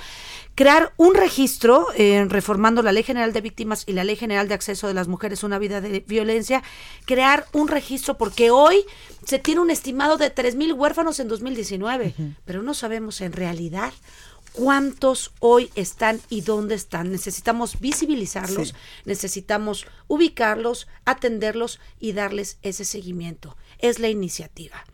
crear un registro, eh, reformando la Ley General de Víctimas y la Ley General de Acceso de las Mujeres a una vida de violencia, crear un registro, porque hoy se tiene un estimado de 3 mil huérfanos en 2019, uh -huh. pero no sabemos en realidad cuántos hoy están y dónde están. Necesitamos visibilizarlos, sí. necesitamos ubicarlos, atenderlos y darles ese seguimiento. Es la iniciativa.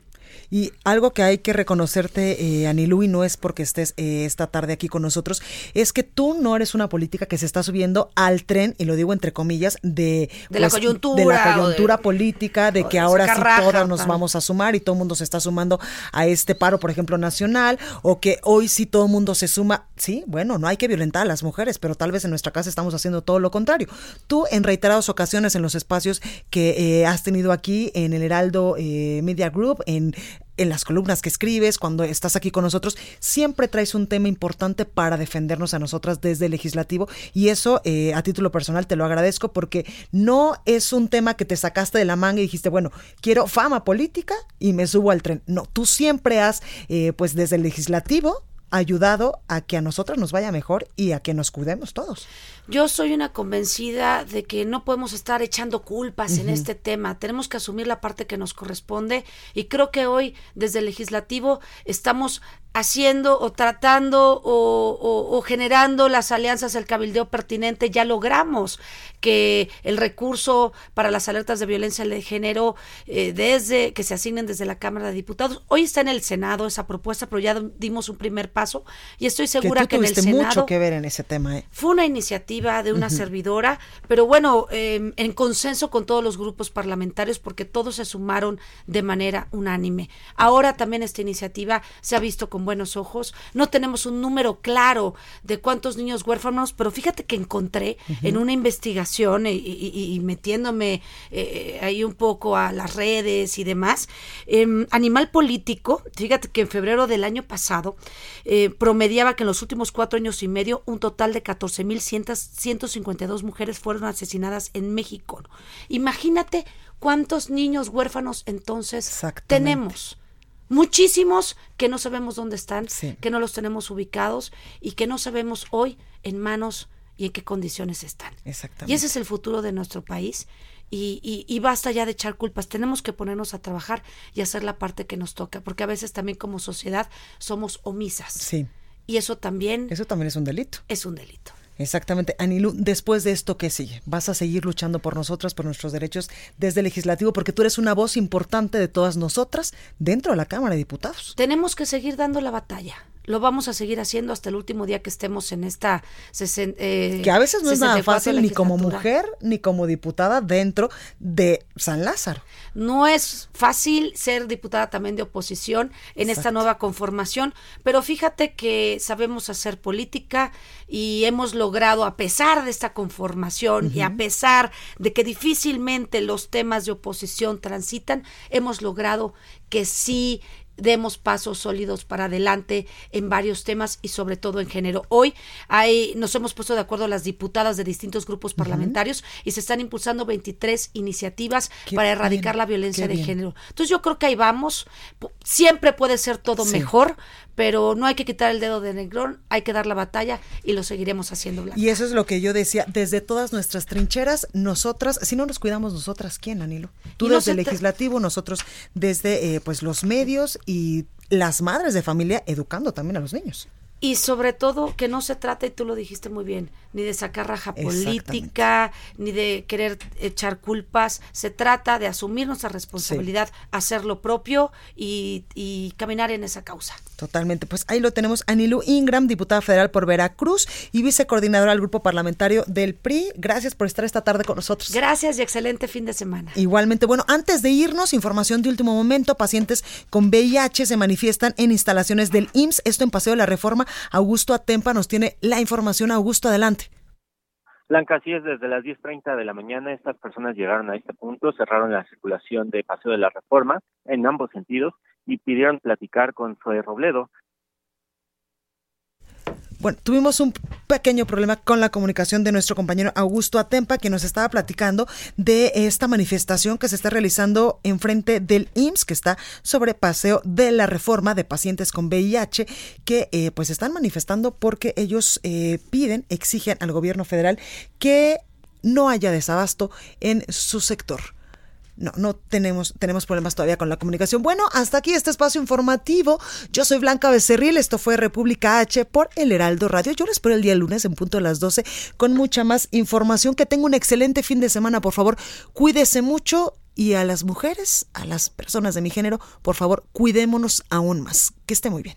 Y algo que hay que reconocerte, eh, Anilú, y no es porque estés eh, esta tarde aquí con nosotros, es que tú no eres una política que se está subiendo al tren, y lo digo entre comillas, de, de pues, la coyuntura. De la coyuntura de, política, de que ahora sí todas nos vamos a sumar y todo el mundo se está sumando a este paro, por ejemplo, nacional, o que hoy sí todo el mundo se suma. Sí, bueno, no hay que violentar a las mujeres, pero tal vez en nuestra casa estamos haciendo todo lo contrario. Tú, en reiteradas ocasiones, en los espacios que eh, has tenido aquí, en el Heraldo eh, Media Group, en en las columnas que escribes, cuando estás aquí con nosotros, siempre traes un tema importante para defendernos a nosotras desde el legislativo y eso eh, a título personal te lo agradezco porque no es un tema que te sacaste de la manga y dijiste, bueno, quiero fama política y me subo al tren. No, tú siempre has, eh, pues desde el legislativo, ayudado a que a nosotros nos vaya mejor y a que nos cuidemos todos. Yo soy una convencida de que no podemos estar echando culpas en este tema. Tenemos que asumir la parte que nos corresponde y creo que hoy desde el legislativo estamos haciendo o tratando o, generando las alianzas del cabildeo pertinente, ya logramos que el recurso para las alertas de violencia de género eh, desde que se asignen desde la Cámara de Diputados, hoy está en el Senado esa propuesta, pero ya dimos un primer paso y estoy segura que, en el Senado mucho que ver en ese tema. ¿eh? Fue una iniciativa de una servidora, pero bueno, em, en consenso con todos los grupos parlamentarios porque todos se sumaron de manera unánime. Ahora también esta iniciativa se ha visto como buenos ojos. No tenemos un número claro de cuántos niños huérfanos, pero fíjate que encontré en una investigación y, metiéndome eh, ahí un poco a las redes y demás, em, Animal Político, fíjate que en febrero del año pasado eh, promediaba que en los últimos cuatro años y medio un total de 14.152 mujeres fueron asesinadas en México. Imagínate cuántos niños huérfanos entonces tenemos muchísimos que no sabemos dónde están, que no los tenemos ubicados y que no sabemos hoy en manos y en qué condiciones están. Exactamente. Y ese es el futuro de nuestro país. Y, y, basta ya de echar culpas. Tenemos que ponernos a trabajar y hacer la parte que nos toca, porque a veces también como sociedad somos omisas. Sí. Y eso también. Eso también es un delito. Es un delito. Exactamente. Anilu, después de esto, ¿qué sigue? ¿Vas a seguir luchando por nosotras, por nuestros derechos desde el legislativo? Porque tú eres una voz importante de todas nosotras dentro de la Cámara de Diputados. Tenemos que seguir dando la batalla lo vamos a seguir haciendo hasta el último día que estemos en esta eh, que a veces no es nada fácil ni como mujer ni como diputada dentro de San Lázaro no es fácil ser diputada también de oposición en esta nueva conformación pero fíjate que sabemos hacer política y hemos logrado a pesar de esta conformación y a pesar de que difícilmente los temas de oposición transitan hemos logrado que sí demos pasos sólidos para adelante en varios temas y sobre todo en género. Hoy hay, nos hemos puesto de acuerdo las diputadas de distintos grupos parlamentarios y se están impulsando 23 iniciativas para erradicar la violencia de género. Entonces yo creo que ahí vamos. Siempre puede ser todo mejor, pero no hay que quitar el dedo de negrón, hay que dar la batalla y lo seguiremos haciendo. Y eso es lo que yo decía, desde todas nuestras trincheras, nosotras, si no nos cuidamos nosotras, ¿quién, Anilo? Tú desde el legislativo, nosotros desde eh, pues los medios y las madres de familia educando también a los niños. Y sobre todo que no se trate, y tú lo dijiste muy bien, ni de sacar raja política, ni de querer echar culpas. Se trata de asumir nuestra responsabilidad, hacer lo propio y, y, caminar en esa causa. Totalmente. Pues ahí lo tenemos. Anilu Ingram, diputada federal por Veracruz y vicecoordinadora del grupo parlamentario del PRI. Gracias por estar esta tarde con nosotros. Gracias y excelente fin de semana. Igualmente. Bueno, antes de irnos, información de último momento. Pacientes con VIH se manifiestan en instalaciones del IMSS. Esto en Paseo de la Reforma Augusto Atempa nos tiene la información. Augusto, adelante. Blanca, así es, desde las 10.30 de la mañana estas personas llegaron a este punto, cerraron la circulación de Paseo de la Reforma en ambos sentidos y pidieron platicar con Zoe Robledo, bueno, tuvimos un pequeño problema con la comunicación de nuestro compañero Augusto Atempa, que nos estaba platicando de esta manifestación que se está realizando enfrente del IMSS, que está sobre paseo de la reforma de pacientes con VIH, que eh, pues están manifestando porque ellos eh, piden, exigen al gobierno federal que no haya desabasto en su sector no, no tenemos, tenemos problemas todavía con la comunicación. Bueno, hasta aquí este espacio informativo. Yo soy Blanca Becerril, esto fue República H por El Heraldo Radio. Yo les espero el día lunes en punto de las 12 con mucha más información. Que tenga un excelente fin de semana, por favor. Cuídese mucho y a las mujeres, a las personas de mi género, por favor, cuidémonos aún más. Que esté muy bien.